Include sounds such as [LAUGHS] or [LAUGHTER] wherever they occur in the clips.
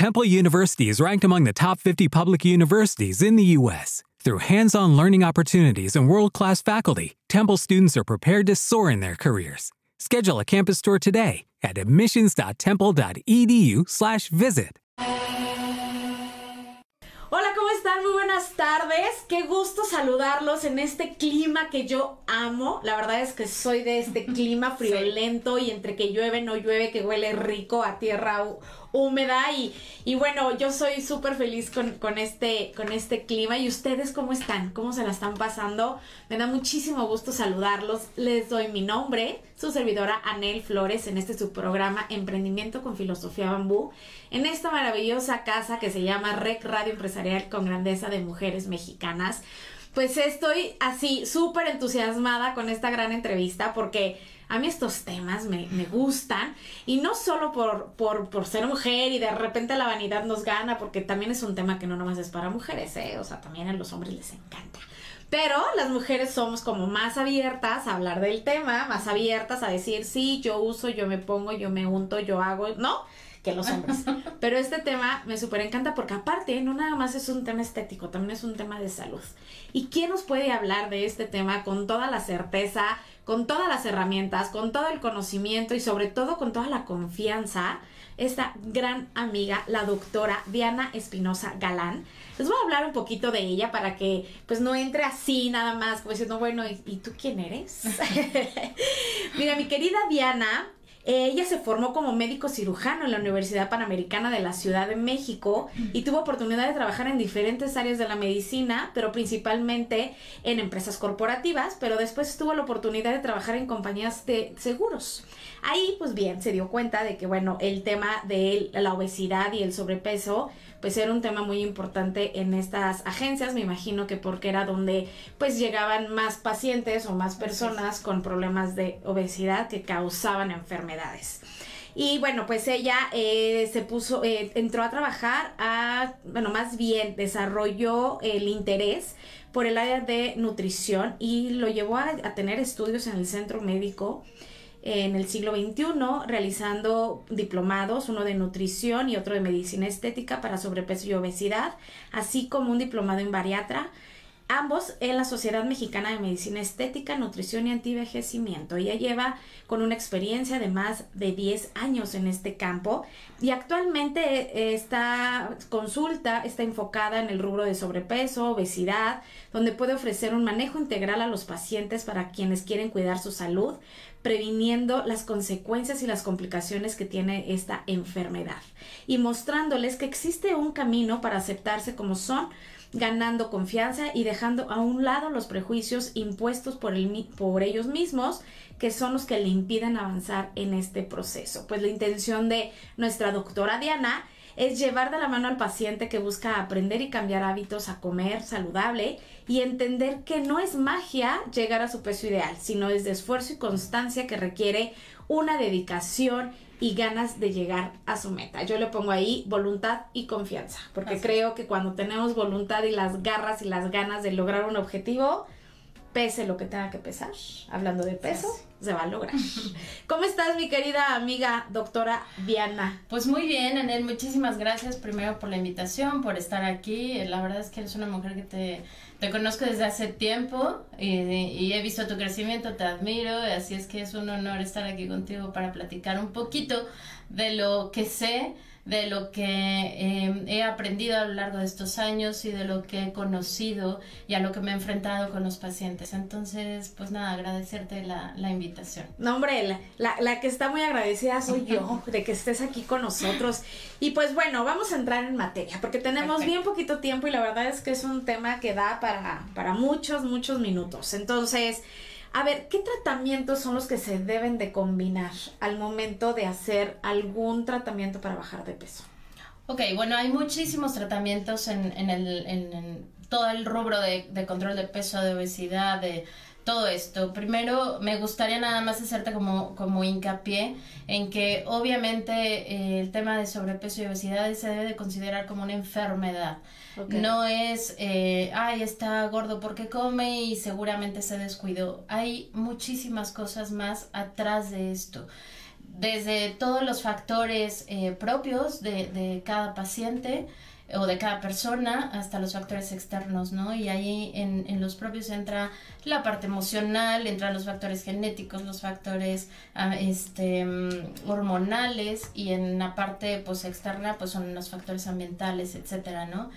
Temple University is ranked among the top 50 public universities in the U.S. Through hands on learning opportunities and world class faculty, Temple students are prepared to soar in their careers. Schedule a campus tour today at admissions.temple.edu/slash visit. Hola, ¿cómo están? Muy buenas tardes. Qué gusto saludarlos en este clima que yo amo. La verdad es que soy de este [LAUGHS] clima friolento y entre que llueve, no llueve, que huele rico a tierra húmeda y, y bueno, yo soy súper feliz con, con, este, con este clima. ¿Y ustedes cómo están? ¿Cómo se la están pasando? Me da muchísimo gusto saludarlos. Les doy mi nombre, su servidora Anel Flores, en este subprograma Emprendimiento con Filosofía Bambú, en esta maravillosa casa que se llama REC Radio Empresarial con Grandeza de Mujeres Mexicanas. Pues estoy así súper entusiasmada con esta gran entrevista porque a mí estos temas me, me gustan y no solo por, por, por, ser mujer y de repente la vanidad nos gana, porque también es un tema que no nomás es para mujeres, ¿eh? o sea, también a los hombres les encanta. Pero las mujeres somos como más abiertas a hablar del tema, más abiertas a decir, sí, yo uso, yo me pongo, yo me unto, yo hago, ¿no? Que los hombres. [LAUGHS] Pero este tema me súper encanta porque aparte no nada más es un tema estético, también es un tema de salud. ¿Y quién nos puede hablar de este tema con toda la certeza, con todas las herramientas, con todo el conocimiento y sobre todo con toda la confianza? Esta gran amiga, la doctora Diana Espinosa Galán. Les voy a hablar un poquito de ella para que pues no entre así nada más como diciendo, bueno, ¿y, ¿y tú quién eres? [LAUGHS] [LAUGHS] Mira, mi querida Diana ella se formó como médico cirujano en la Universidad Panamericana de la Ciudad de México y tuvo oportunidad de trabajar en diferentes áreas de la medicina, pero principalmente en empresas corporativas, pero después tuvo la oportunidad de trabajar en compañías de seguros. Ahí, pues bien, se dio cuenta de que, bueno, el tema de la obesidad y el sobrepeso pues era un tema muy importante en estas agencias, me imagino que porque era donde pues llegaban más pacientes o más personas con problemas de obesidad que causaban enfermedades. Y bueno, pues ella eh, se puso, eh, entró a trabajar a, bueno, más bien desarrolló el interés por el área de nutrición y lo llevó a, a tener estudios en el centro médico en el siglo XXI realizando diplomados, uno de nutrición y otro de medicina estética para sobrepeso y obesidad, así como un diplomado en bariatra ambos en la Sociedad Mexicana de Medicina Estética, Nutrición y Antivejecimiento. Ella lleva con una experiencia de más de 10 años en este campo y actualmente eh, esta consulta está enfocada en el rubro de sobrepeso, obesidad, donde puede ofrecer un manejo integral a los pacientes para quienes quieren cuidar su salud, previniendo las consecuencias y las complicaciones que tiene esta enfermedad y mostrándoles que existe un camino para aceptarse como son ganando confianza y dejando a un lado los prejuicios impuestos por, el, por ellos mismos, que son los que le impiden avanzar en este proceso. Pues la intención de nuestra doctora Diana es llevar de la mano al paciente que busca aprender y cambiar hábitos a comer saludable y entender que no es magia llegar a su peso ideal, sino es de esfuerzo y constancia que requiere una dedicación y ganas de llegar a su meta. Yo le pongo ahí voluntad y confianza, porque creo que cuando tenemos voluntad y las garras y las ganas de lograr un objetivo, pese lo que tenga que pesar, hablando de peso, se va a lograr. [LAUGHS] ¿Cómo estás, mi querida amiga doctora Diana? Pues muy bien, Anel, muchísimas gracias primero por la invitación, por estar aquí. La verdad es que eres una mujer que te, te conozco desde hace tiempo y, y, he visto tu crecimiento, te admiro, así es que es un honor estar aquí contigo para platicar un poquito de lo que sé de lo que em, he aprendido a lo largo de estos años y de lo que he conocido y a lo que me he enfrentado con los pacientes. Entonces, pues nada, agradecerte la, la invitación. No, hombre, la, la, que está muy agradecida soy yo [LAUGHS] de que estés aquí con nosotros. Y pues bueno, vamos a entrar en materia porque tenemos bien poquito tiempo y la verdad es que es un tema que da para, para muchos, muchos minutos. Entonces, a ver, ¿qué tratamientos son los que se deben de combinar al momento de hacer algún tratamiento para bajar de peso? Ok, bueno, hay muchísimos tratamientos en, en, el, en, todo el rubro de, de, control de peso, de obesidad, de todo esto. Primero, me gustaría nada más hacerte como, como hincapié en que obviamente eh, el tema de sobrepeso y obesidad se debe de considerar como una enfermedad. No es, eh, ay, está gordo porque come y seguramente se descuidó. Hay muchísimas cosas más atrás de esto desde todos los factores eh, propios de, de, cada paciente o de cada persona hasta los factores externos, ¿no? Y ahí en, en, los propios entra la parte emocional, entran los factores genéticos, los factores ah, este, mm, hormonales y en la parte pues externa pues son los factores ambientales, etcétera, ¿no?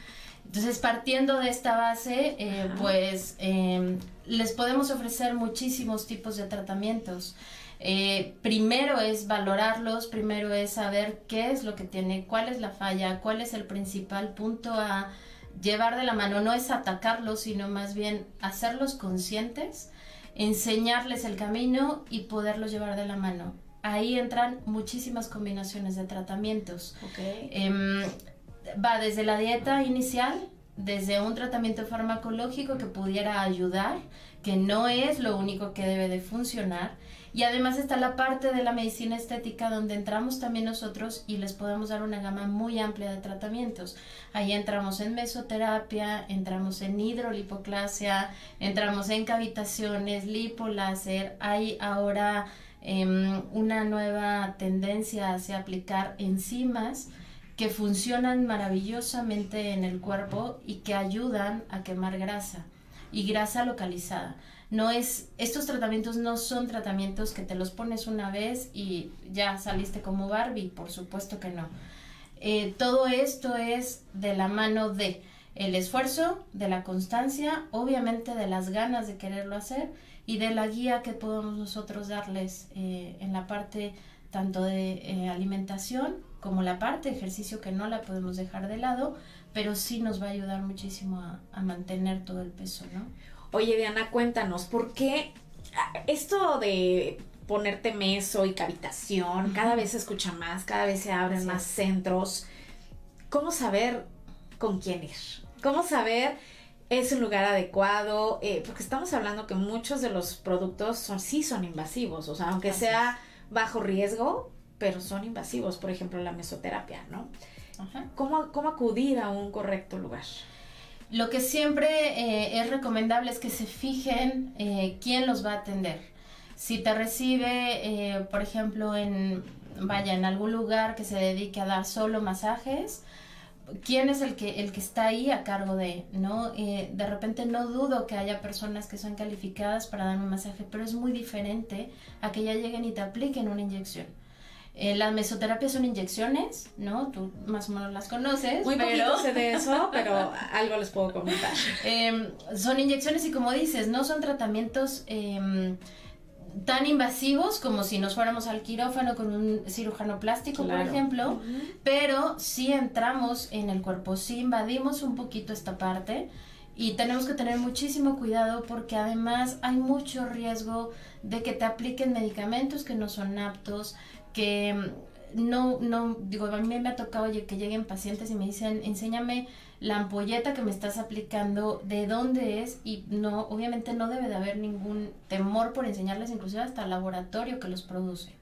Entonces, partiendo de esta base, eh, pues em, les podemos ofrecer muchísimos tipos de tratamientos. Eh, primero es valorarlos, primero es saber qué es lo que tiene, cuál es la falla, cuál es el principal punto a llevar de la mano. No es atacarlos, sino más bien hacerlos conscientes, enseñarles el camino y poderlos llevar de la mano. Ahí entran muchísimas combinaciones de tratamientos. Em, va desde la dieta inicial, desde un tratamiento farmacológico que pudiera ayudar, que no es lo único que debe de funcionar, y además está la parte de la medicina estética donde entramos también nosotros y les podemos dar una gama muy amplia de tratamientos. Ahí entramos en mesoterapia, entramos en hidrolipoclasia, entramos en cavitaciones, lipoláser. Hay ahora em, una nueva tendencia hacia aplicar enzimas que funcionan maravillosamente en el cuerpo y que ayudan a quemar grasa y grasa localizada. No es, estos tratamientos no son tratamientos que te los pones una vez y ya saliste como Barbie, por supuesto que no. Eh, todo esto es de la mano de el esfuerzo, de la constancia, obviamente de las ganas de quererlo hacer y de la guía que podemos nosotros darles eh, en la parte tanto de eh, alimentación como la parte de ejercicio que no la podemos dejar de lado, pero sí nos va a ayudar muchísimo a, a mantener todo el peso, ¿no? Oye, Diana, cuéntanos, ¿por qué esto de ponerte meso y cavitación cada vez se escucha más, cada vez se abren más centros? ¿Cómo saber con quién ir? ¿Cómo saber es un lugar adecuado? Eh, porque estamos hablando que muchos de los productos son, sí son invasivos, o sea, aunque sea bajo riesgo, pero son invasivos, por ejemplo, la mesoterapia, ¿no? ¿Cómo, ¿Cómo acudir a un correcto lugar? Lo que siempre eh, es recomendable es que se fijen eh, quién los va a atender. Si te recibe, eh, por ejemplo, en, vaya, en algún lugar que se dedique a dar solo masajes, quién es el que, el que está ahí a cargo de, ¿no? de repente no dudo que haya personas que son calificadas para dar un masaje, pero es muy diferente a que ya lleguen y te apliquen una inyección. Eh, las mesoterapias son inyecciones, ¿no? Tú más o menos las conoces. Muy pero... sé de eso, [LAUGHS] pero algo les puedo comentar. Em, son inyecciones y como dices, no son tratamientos em, tan invasivos como si nos fuéramos al quirófano con un cirujano plástico, por ejemplo, pero sí entramos en el cuerpo, sí invadimos un poquito esta parte y tenemos que tener muchísimo cuidado porque además hay mucho riesgo de que te apliquen medicamentos que no son aptos, que mm, no, no, digo, a mí me ha tocado que lleguen pacientes y me dicen, enséñame la ampolleta que me estás aplicando, de dónde es, y no, obviamente no debe de haber ningún temor por enseñarles, inclusive hasta el laboratorio que los produce.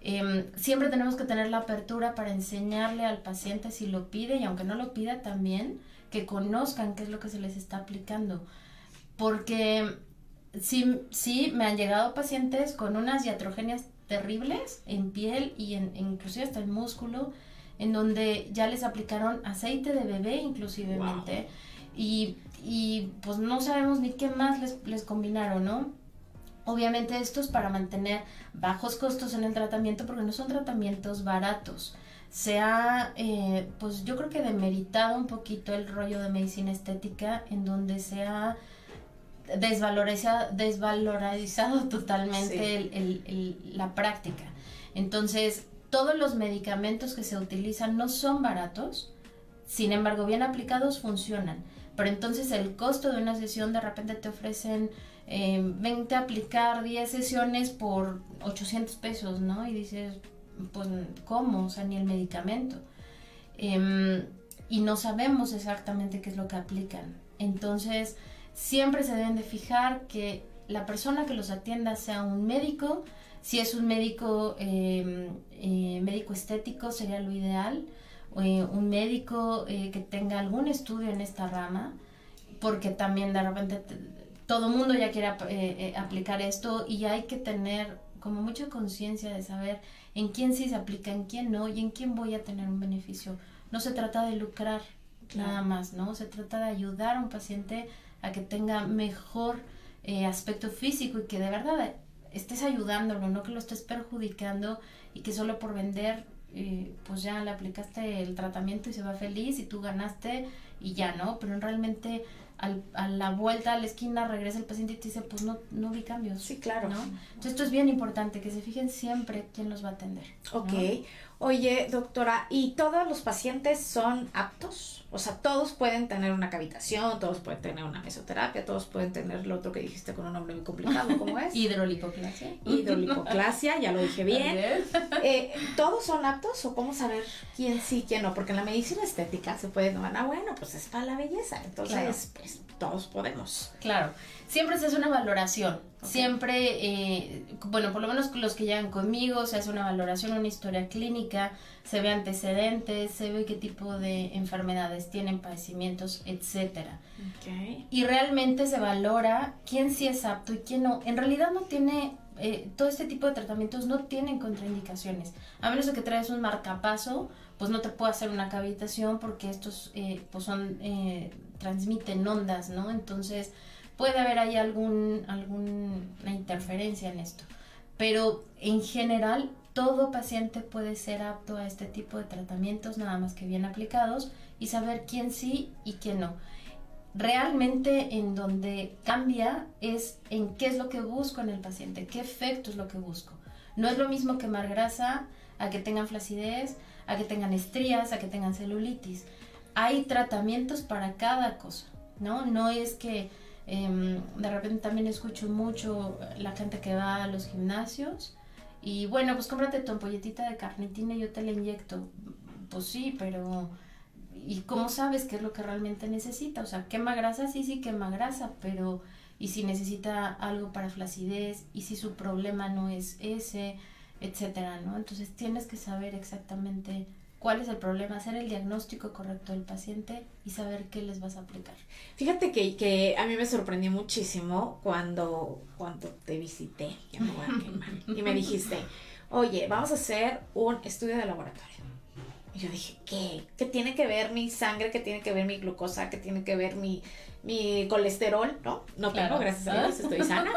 Em, siempre tenemos que tener la apertura para enseñarle al paciente si lo pide y aunque no lo pida también, que conozcan qué es lo que se les está aplicando. Porque sí, sí me han llegado pacientes con unas iatrogenias terribles en piel y en, inclusive hasta el músculo, en donde ya les aplicaron aceite de bebé inclusivemente y, y, pues no sabemos ni qué más les, les combinaron, ¿no? Obviamente esto es para mantener bajos costos en el tratamiento porque no son tratamientos baratos. Se ha, eh, pues yo creo que demeritado un poquito el rollo de medicina estética en donde se ha desvalorizado, desvalorizado [LAUGHS] totalmente la práctica. Entonces, todos los medicamentos que se utilizan no son baratos, sin embargo, bien aplicados funcionan. Pero entonces el costo de una sesión de repente te ofrecen eh, 20 a aplicar 10 sesiones por 800 pesos, ¿no? Y dices, pues, ¿cómo? O sea, ni el medicamento. Em, y no sabemos exactamente qué es lo que aplican. Entonces, siempre se deben de fijar que la persona que los atienda sea un médico, si es un médico, em, eh, médico estético sería lo ideal, eh, un médico eh, que tenga algún estudio en esta rama, porque también de repente todo el mundo ya quiere aplicar esto y hay que tener como mucha conciencia de saber en quién sí se aplica, en quién no y en quién voy a tener un beneficio. No se trata de lucrar nada más, ¿no? Se trata de ayudar a un paciente a que tenga mejor eh, aspecto físico y que de verdad estés ayudándolo, no que lo estés perjudicando y que solo por vender, eh, pues ya le aplicaste el tratamiento y se va feliz y tú ganaste y ya, ¿no? Pero realmente al, a la vuelta a la esquina regresa el paciente y te dice, pues no, no vi cambios. Sí, claro. ¿no? Entonces esto es bien importante, que se fijen siempre quién los va a atender. Ok. Oye, doctora, ¿y todos los pacientes son aptos? O sea, todos pueden tener una cavitación, todos pueden tener una mesoterapia, todos pueden tener lo otro que dijiste con un nombre muy complicado, [LAUGHS] ¿cómo es? Hidrolipoclasia. Hidrolipoclasia, ya lo dije bien. [LAUGHS] Eh, ¿Todos son aptos o cómo saber quién sí, quién no? Porque en la medicina estética se puede tomar, ah, bueno, pues es para la belleza, entonces, pues todos podemos. Claro, siempre se hace una valoración. Siempre, eh, bueno, por lo menos los que llegan conmigo, se hace una valoración, una historia clínica, se ve antecedentes, se ve qué tipo de enfermedades tienen, padecimientos, etcétera. Y realmente se valora quién sí es apto y quién no. En realidad no tiene, eh, todo este tipo de tratamientos no tienen contraindicaciones. A menos de que traes un marcapaso, pues no te puedo hacer una cavitación porque estos eh, pues son, transmiten ondas, ¿no? Entonces puede haber ahí algún, alguna interferencia en esto. Pero en general, todo paciente puede ser apto a este tipo de tratamientos, nada más que bien aplicados, y saber quién sí y quién no. Realmente en donde cambia es en qué es lo que busco en el paciente, qué efecto es lo que busco. No es lo mismo quemar grasa a que tengan flacidez, a que tengan estrías, a que tengan celulitis. Hay tratamientos para cada cosa, ¿no? No es que Em, de repente también escucho mucho la gente que va a los gimnasios y bueno, pues cómprate tu ampolletita de carnitina y yo te la inyecto. Pues sí, pero ¿y cómo sabes qué es lo que realmente necesita? O sea, quema grasa, sí, sí quema grasa, pero ¿y si necesita algo para flacidez? ¿Y si su problema no es ese? etcétera, ¿no? Entonces tienes que saber exactamente cuál es el problema, hacer el diagnóstico correcto del paciente y saber qué les vas a aplicar. Fíjate que, que a mí me sorprendió muchísimo cuando, cuando te visité, y me dijiste, oye, vamos a hacer un estudio de laboratorio. Y yo dije, ¿qué? ¿Qué tiene que ver mi sangre? ¿Qué tiene que ver mi glucosa? ¿Qué tiene que ver mi, mi colesterol? No, no tengo, gracias a Dios, estoy sana.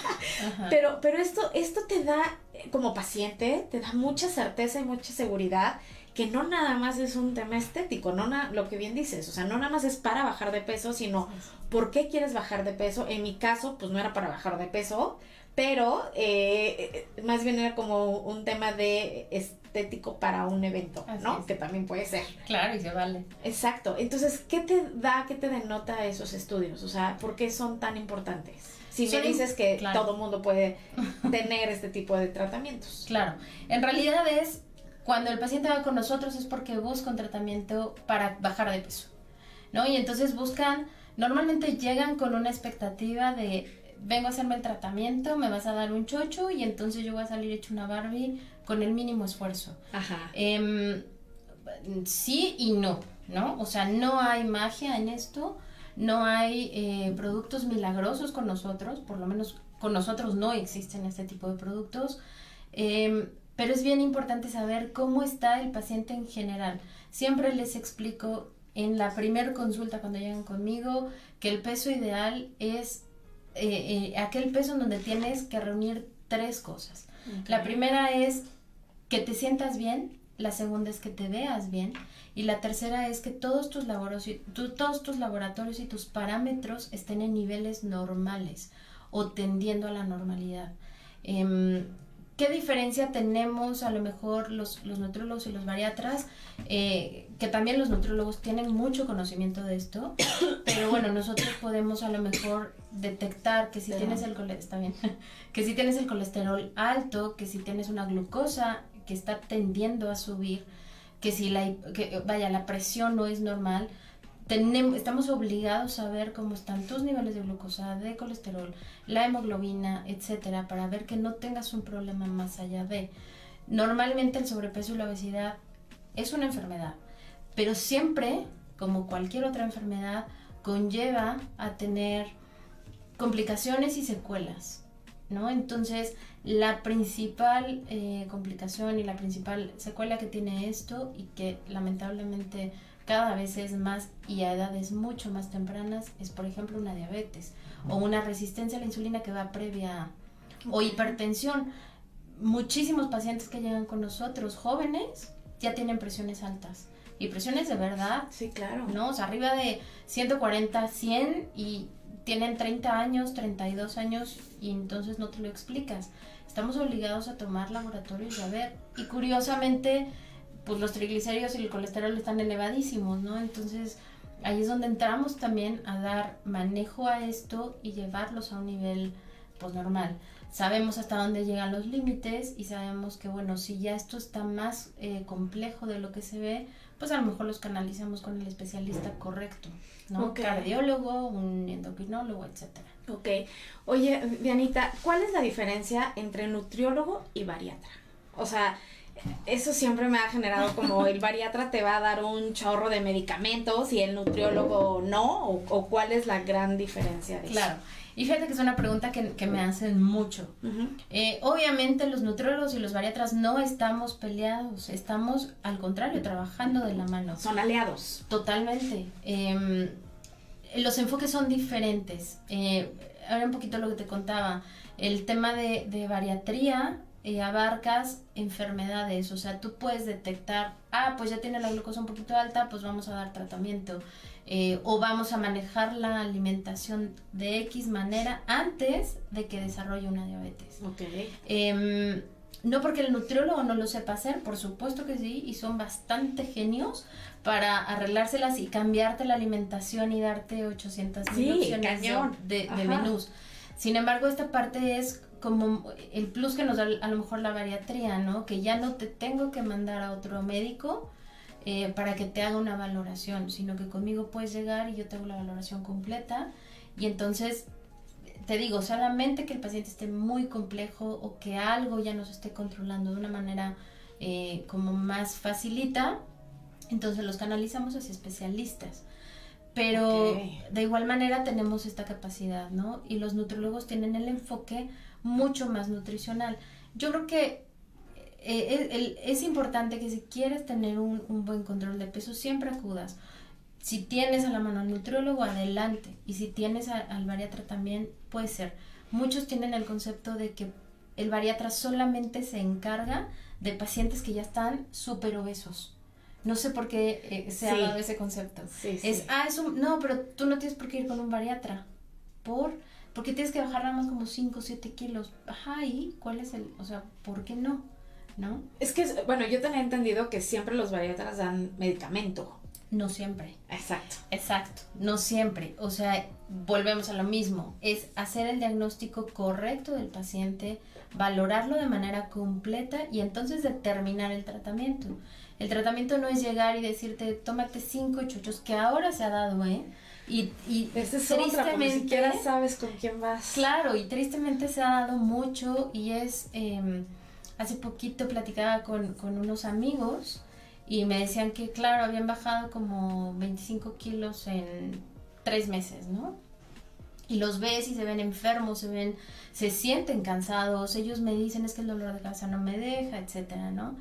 [LAUGHS] pero, pero esto, esto te da, como paciente, te da mucha certeza y mucha seguridad que no nada más es un tema estético, no lo que bien dices, o sea, no nada más es para bajar de peso, sino por qué quieres bajar de peso. En mi caso, pues no era para bajar de peso, pero eh, más bien era como un tema de estético para un evento, ¿no? Que también puede ser. Claro, y se vale. Exacto. Entonces, ¿qué te da, qué te denota esos estudios? O sea, ¿por qué son tan importantes? Si me dices que todo mundo puede [LAUGHS] tener este tipo de tratamientos. Claro. En realidad es cuando el paciente va con nosotros es porque busca un tratamiento para bajar de peso, ¿no? Y entonces buscan, normalmente llegan con una expectativa de, vengo a hacerme el tratamiento, me vas a dar un chocho y entonces yo voy a salir hecho una Barbie con el mínimo esfuerzo. Ajá. Em, sí y no, ¿no? O sea, no hay magia en esto, no hay eh, productos milagrosos con nosotros, por lo menos con nosotros no existen este tipo de productos. Eh, pero es bien importante saber cómo está el paciente en general. Siempre les explico en la primera consulta cuando llegan conmigo que el peso ideal es eh, eh, aquel peso en donde tienes que reunir tres cosas. La primera es que te sientas bien, la segunda es que te veas bien y la tercera es que todos tus, todos tus laboratorios y tus parámetros estén en niveles normales o tendiendo a la normalidad. Em, ¿Qué diferencia tenemos a lo mejor los, los y los bariatras? Eh, que también los nutriólogos tienen mucho conocimiento de esto, [COUGHS] pero bueno, nosotros podemos a lo mejor detectar que si tienes el está bien, [LAUGHS] que si tienes el colesterol alto, que si tienes una glucosa que está tendiendo a subir, que si la que, vaya la presión no es normal, estamos obligados a ver cómo están tus niveles de glucosa, de colesterol, la hemoglobina, etcétera, para ver que no tengas un problema más allá de. Normalmente el sobrepeso y la obesidad es una enfermedad, pero siempre, como cualquier otra enfermedad, conlleva a tener complicaciones y secuelas. ¿no? Entonces, la principal eh, complicación y la principal secuela que tiene esto y que lamentablemente cada vez es más y a edades mucho más tempranas es, por ejemplo, una diabetes o una resistencia a la insulina que va previa o hipertensión. Muchísimos pacientes que llegan con nosotros, jóvenes, ya tienen presiones altas. Y presiones de verdad. Sí, claro. ¿No? O sea, arriba de 140, 100 y tienen 30 años, 32 años y entonces no te lo explicas. Estamos obligados a tomar laboratorios y a ver. Y curiosamente, pues los triglicéridos y el colesterol están elevadísimos, ¿no? Entonces ahí es donde entramos también a dar manejo a esto y llevarlos a un nivel pues normal. Sabemos hasta dónde llegan los límites y sabemos que bueno, si ya esto está más eh, complejo de lo que se ve, pues a lo mejor los canalizamos con el especialista correcto, ¿no? Un Cardiólogo, un endocrinólogo, etcétera. Ok. Oye, Dianita, ¿cuál es la diferencia entre nutriólogo y bariatra? O sea, eso siempre me ha generado como el bariatra te va a dar un chorro de medicamentos y el nutriólogo no, o, cuál es la gran diferencia de claro. Y fíjate que es una pregunta que, me hacen mucho. Eh, obviamente los nutriólogos y los bariatras no estamos peleados, estamos al contrario, trabajando de la mano. Son aliados. Totalmente. Em, los enfoques son diferentes. Eh, ahora un poquito lo que te contaba. El tema de, de bariatría eh, abarcas enfermedades, o sea, tú puedes detectar, ah, pues ya tiene la glucosa un poquito alta, pues vamos a dar tratamiento, eh, o vamos a manejar la alimentación de X manera antes de que desarrolle una diabetes. Okay. Em, no porque el nutriólogo no lo sepa hacer, por supuesto que sí, y son bastante genios para arreglárselas y cambiarte la alimentación y darte 800 mil opciones de, de menús. Sin embargo, esta parte es como el plus que nos da a lo mejor la bariatría, ¿no? Que ya no te tengo que mandar a otro médico eh, para que te haga una valoración, sino que conmigo puedes llegar y yo te hago la valoración completa y entonces te digo, solamente que el paciente esté muy complejo o que algo ya nos esté controlando de una manera eh, como más facilita, entonces los canalizamos hacia especialistas. Pero de igual manera tenemos esta capacidad, ¿no? Y los nutriólogos tienen el enfoque mucho más nutricional. Yo creo que eh, es importante que si quieres tener un, buen control de peso, siempre acudas. Si tienes a la mano al nutriólogo, adelante. Y si tienes al bariatra también, puede ser. Muchos tienen el concepto de que el bariatra solamente se encarga de pacientes que ya están súper obesos. No sé por qué eh, se ha dado ese concepto. es, ah, es un, no, pero tú no tienes por qué ir con un bariatra. ¿Por? Porque tienes que bajar nada más como 5 o 7 kilos. Ajá, ¿y cuál es el, o sea, por qué no? ¿No? Es que, bueno, yo tenía entendido que siempre los bariatras dan medicamento. No siempre. Exacto. Exacto, no siempre. O sea, volvemos a lo mismo. Es hacer el diagnóstico correcto del paciente, valorarlo de manera completa y entonces determinar el tratamiento. El tratamiento no es llegar y decirte, tómate cinco chuchos, que ahora se ha dado, ¿eh? Y, y tristemente, ni siquiera sabes con quién vas. Claro, y tristemente se ha dado mucho y es, em, hace poquito platicaba con, con, unos amigos y me decían que, claro, habían bajado como 25 kilos en tres meses, ¿no? Y los ves y se ven enfermos, se ven, se sienten cansados, ellos me dicen es que el dolor de cabeza no me deja, etcétera, ¿no?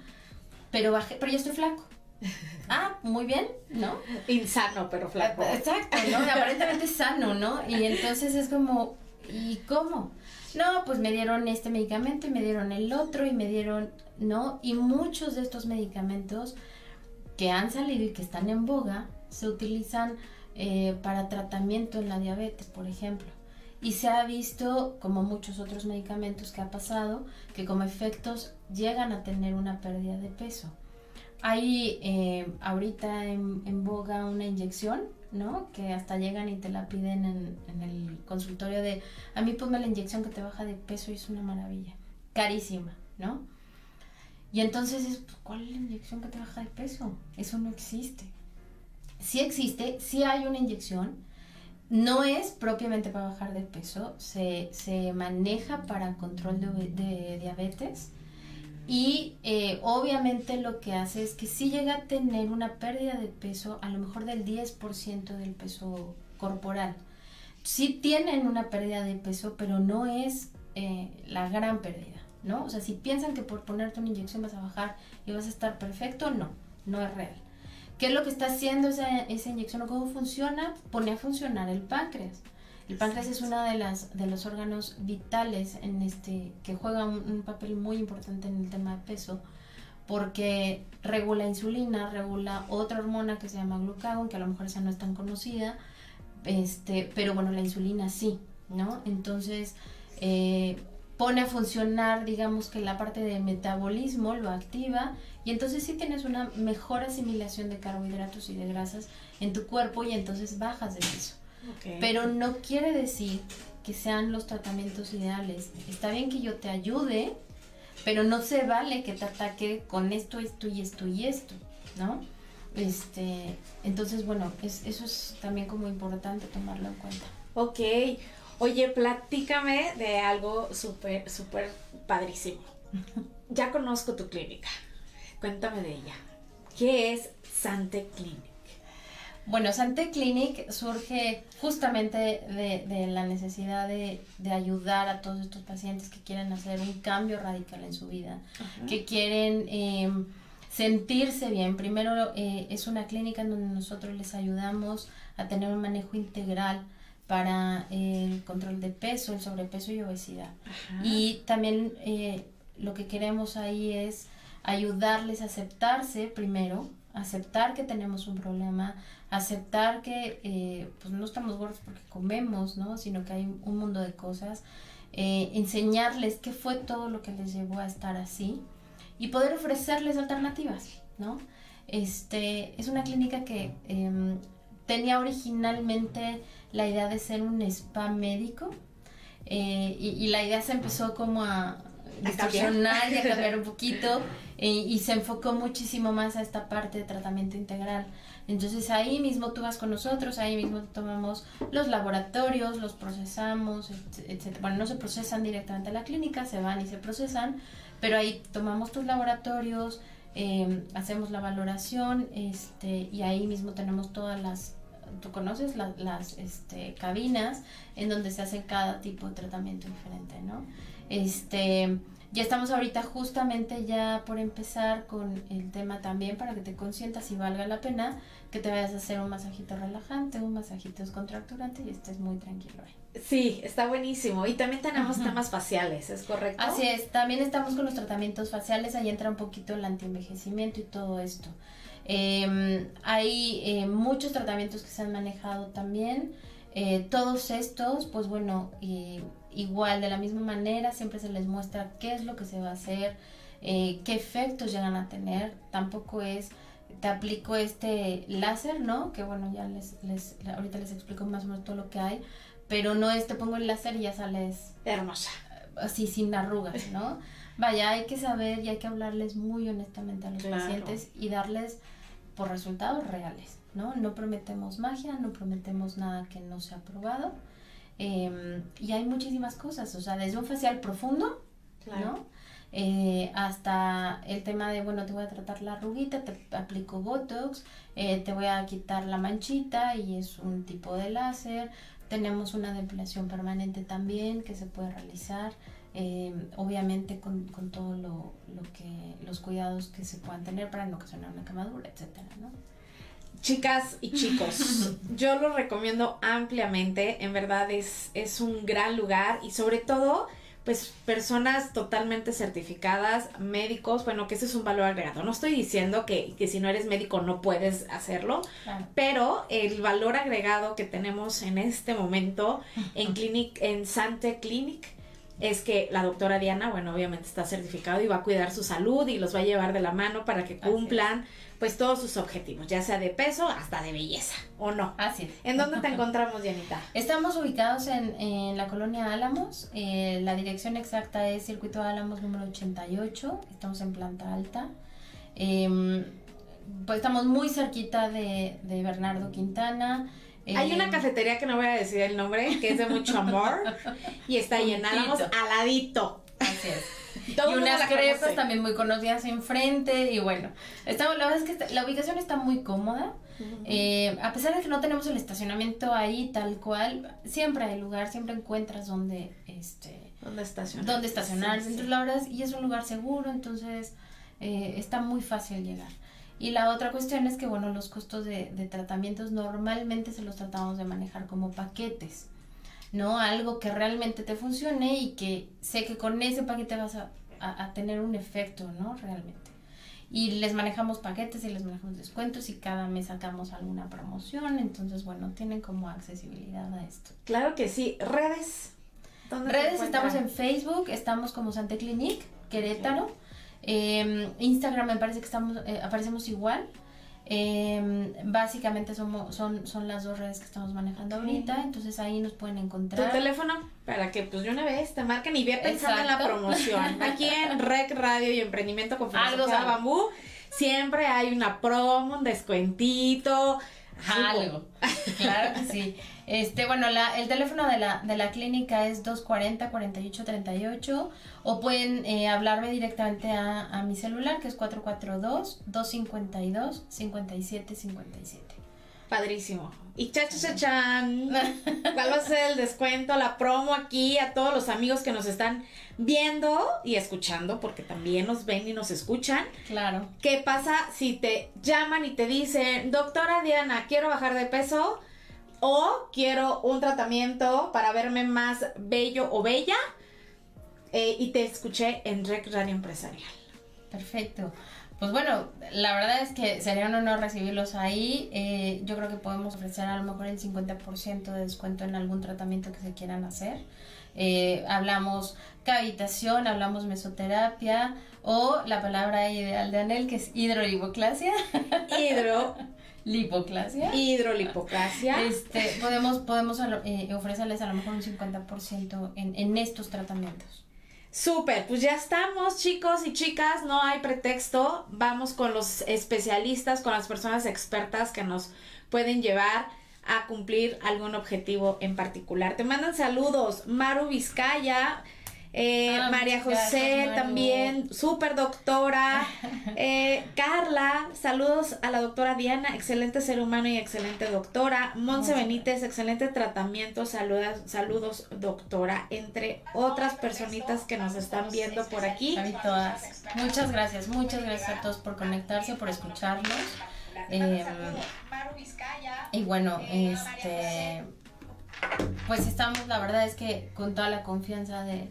Pero bajé, pero yo estoy flaco. [LAUGHS] Ah, muy bien, ¿no? Insano, pero flaco. Exacto, ¿no? [LAUGHS] Aparentemente sano, ¿no? Y entonces es como, ¿y cómo? No, pues me dieron este medicamento y me dieron el otro y me dieron, ¿no? Y muchos de estos medicamentos que han salido y que están en boga se utilizan eh, para tratamiento en la diabetes, por ejemplo. Y se ha visto, como muchos otros medicamentos que ha pasado, que como efectos llegan a tener una pérdida de peso. Hay eh, ahorita en, boga una inyección, ¿no? Que hasta llegan y te la piden en, el consultorio de, a mí ponme la inyección que te baja de peso y es una maravilla. Carísima, ¿no? Y entonces es, pues, ¿cuál es la inyección que te baja de peso? Eso no existe. Sí existe, sí hay una inyección, no es propiamente para bajar de peso, se, se maneja para control de, de diabetes y eh, obviamente lo que hace es que si llega a tener una pérdida de peso, a lo mejor del 10% del peso corporal. Sí tienen una pérdida de peso, pero no es eh, la gran pérdida, ¿no? O sea, si piensan que por ponerte una inyección vas a bajar y vas a estar perfecto, no, no es real. ¿Qué es lo que está haciendo esa, esa inyección o cómo funciona? Pone a funcionar el páncreas. El páncreas es uno de, las, de los órganos vitales en este, que juega un, papel muy importante en el tema de peso porque regula insulina, regula otra hormona que se llama glucagón, que a lo mejor esa no es tan conocida, este, pero bueno, la insulina sí, ¿no? Entonces, eh, pone a funcionar, digamos que la parte de metabolismo lo activa y entonces sí tienes una mejor asimilación de carbohidratos y de grasas en tu cuerpo y entonces bajas de peso. Pero no quiere decir que sean los tratamientos ideales. Está bien que yo te ayude, pero no se vale que te ataque con esto, esto y esto y esto, ¿no? Este, entonces, bueno, es, eso es también como importante tomarlo en cuenta. Ok. Oye, platícame de algo súper, súper padrísimo. ya conozco tu clínica. Cuéntame de ella. ¿Qué es Sante Clinic? Bueno, Sante Clinic surge justamente de, la necesidad de, ayudar a todos estos pacientes que quieren hacer un cambio radical en su vida, que quieren em, sentirse bien. Primero eh, es una clínica en donde nosotros les ayudamos a tener un manejo integral para el control de peso, el sobrepeso y obesidad. Y también eh, lo que queremos ahí es ayudarles a aceptarse primero, aceptar que tenemos un problema, aceptar que eh, pues no estamos gordos porque comemos, ¿no? Sino que hay un mundo de cosas. Eh, enseñarles qué fue todo lo que les llevó a estar así y poder ofrecerles alternativas, ¿no? Este, es una clínica que em, tenía originalmente la idea de ser un spa médico eh, y, la idea se empezó como a distorsionar y a cambiar un poquito [LAUGHS] y se enfocó muchísimo más a esta parte de tratamiento integral. Entonces ahí mismo tú vas con nosotros, ahí mismo tomamos los laboratorios, los procesamos, etc. Bueno, no se procesan directamente a la clínica, se van y se procesan, pero ahí tomamos tus laboratorios, em, hacemos la valoración este, y ahí mismo tenemos todas las, tú conoces las este, cabinas en donde se hace cada tipo de tratamiento diferente, ¿no? Este, ya estamos ahorita justamente ya por empezar con el tema también para que te consientas y valga la pena que te vayas a hacer un masajito relajante, un masajito descontracturante y estés muy tranquilo ahí. Sí, está buenísimo. Y también tenemos temas faciales, ¿es correcto? Así es, también estamos con los tratamientos faciales, ahí entra un poquito el antienvejecimiento y todo esto. Em, hay eh, muchos tratamientos que se han manejado también. Eh, todos estos, pues bueno, igual de la misma manera, siempre se les muestra qué es lo que se va a hacer, eh, qué efectos llegan a tener. Tampoco es te aplico este láser, ¿no? Que bueno, ya les, les, ahorita les explico más o menos todo lo que hay, pero no es te pongo el láser y ya sales hermosa, así sin arrugas, ¿no? [LAUGHS] Vaya, hay que saber y hay que hablarles muy honestamente a los pacientes y darles por resultados reales, ¿no? No prometemos magia, no prometemos nada que no sea probado. Em, y hay muchísimas cosas, o sea, desde un facial profundo, ¿no? Eh, hasta el tema de, bueno, te voy a tratar la arruguita, te aplico Botox, eh, te voy a quitar la manchita y es un tipo de láser. Tenemos una depilación permanente también que se puede realizar, eh, obviamente con, con todo lo, lo, que, los cuidados que se puedan tener para no ocasionar una quemadura, etcétera, ¿no? Chicas y chicos, [LAUGHS] yo lo recomiendo ampliamente, en verdad es, es un gran lugar y sobre todo pues personas totalmente certificadas, médicos, bueno, que ese es un valor agregado. No estoy diciendo que, que si no eres médico no puedes hacerlo, pero el valor agregado que tenemos en este momento en [LAUGHS] Clinic, en Sante Clinic, es que la doctora Diana, bueno, obviamente está certificado y va a cuidar su salud y los va a llevar de la mano para que cumplan pues todos sus objetivos, ya sea de peso hasta de belleza, ¿o no? Así es. ¿En dónde te [LAUGHS] encontramos, Dianita? Estamos ubicados en, en la colonia Álamos, eh, la dirección exacta es Circuito Álamos número 88, estamos en planta alta. Em, pues estamos muy cerquita de, de Bernardo Quintana. Hay una em, cafetería que no voy a decir el nombre, que es de mucho amor, y está ahí en Álamos, aladito. Así es [LAUGHS] y unas crepas también muy conocidas enfrente y bueno, estamos, la verdad es que la ubicación está muy cómoda. Eh, a pesar de que no tenemos el estacionamiento ahí tal cual, siempre hay lugar, siempre encuentras donde este dónde estacionar. Dónde estacionar. Sí, sí. Entonces, la verdad es, y es un lugar seguro, entonces eh, está muy fácil llegar. Y la otra cuestión es que, bueno, los costos de, de tratamientos normalmente se los tratamos de manejar como paquetes, ¿no? Algo que realmente te funcione y que sé que con ese paquete vas a, a- a tener un efecto, ¿no? Realmente. Y les manejamos paquetes y les manejamos descuentos y cada mes sacamos alguna promoción, entonces, bueno, tienen como accesibilidad a esto. Claro que sí. Redes. ¿Dónde te Redes estamos en? Facebook, estamos como Sante Clinic, Querétaro. Eh, Instagram me parece que estamos, eh, aparecemos igual. Eh, básicamente somos, son, son las dos redes que estamos manejando ahorita, entonces ahí nos pueden Tu encontrar. teléfono para que pues de una vez te marquen y ve pensando en la Exacto. promoción. [LAUGHS] Aquí en Rec Radio y Emprendimiento con sale. Bambú siempre hay una promo, un descuentito, Algo. Claro que sí. Este, bueno, la, el teléfono de la, de la clínica es 240-4838 o pueden eh, hablarme directamente a, a mi celular que es 442-252-5757. Padrísimo. Y chachachachan, ¿cuál va a ser el descuento, la promo aquí a todos los amigos que nos están viendo y escuchando? Porque también nos ven y nos escuchan. Claro. ¿Qué pasa si te llaman y te dicen, doctora Diana, quiero bajar de peso o quiero un tratamiento para verme más bello o bella? Eh, y te escuché en Rec Radio Empresarial. Perfecto. Pues bueno, la verdad es que sería un honor recibirlos ahí. Eh, yo creo que podemos ofrecer a lo mejor el 50% de descuento en algún tratamiento que se quieran hacer. Eh, hablamos cavitación, hablamos mesoterapia o la palabra ideal de Anel que es hidrolipoclasia. Hidro, Lipoclasia. hidrolipocracia. Este, podemos podemos eh, ofrecerles a lo mejor un 50% en, en estos tratamientos. Súper, pues ya estamos chicos y chicas, no hay pretexto, vamos con los especialistas, con las personas expertas que nos pueden llevar a cumplir algún objetivo en particular. Te mandan saludos, Maru Vizcaya, eh, Ah, María José gracias, también, súper doctora, [LAUGHS] eh, Carla, saludos a la doctora Diana, excelente ser humano y excelente doctora, Monse Benítez, excelente tratamiento, saludas, saludos doctora, entre otras personitas que nos están viendo por aquí. A mí todas. Muchas gracias, muchas gracias a todos por conectarse, por escucharnos. Eh, y bueno, este pues estamos, la verdad es que con toda la confianza de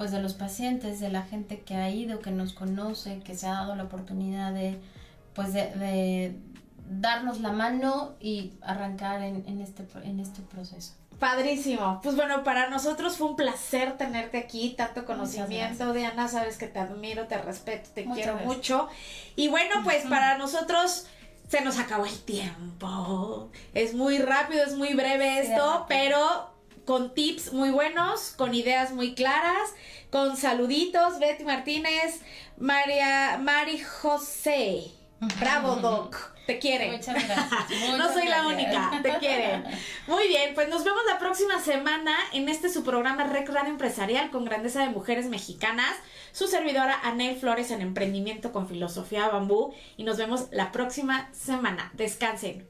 pues de los pacientes, de la gente que ha ido, que nos conoce, que se ha dado la oportunidad de pues de, de darnos la mano y arrancar en, en este en este proceso. Padrísimo. Pues bueno, para nosotros fue un placer tenerte aquí, tanto conocimiento. Diana, sabes que te admiro, te respeto, te Muchas quiero gracias. mucho. Y bueno, pues para nosotros se nos acabó el tiempo. Es muy rápido, es muy breve esto, pero con tips muy buenos, con ideas muy claras, con saluditos, Betty Martínez, María, Mari José. Bravo, Doc. Te quiere. Muchas gracias. [LAUGHS] no soy la gracias. única, te quieren. Muy bien, pues nos vemos la próxima semana en este su programa Rec Radio Empresarial con grandeza de mujeres mexicanas. Su servidora Anel Flores en Emprendimiento con Filosofía Bambú. Y nos vemos la próxima semana. Descansen.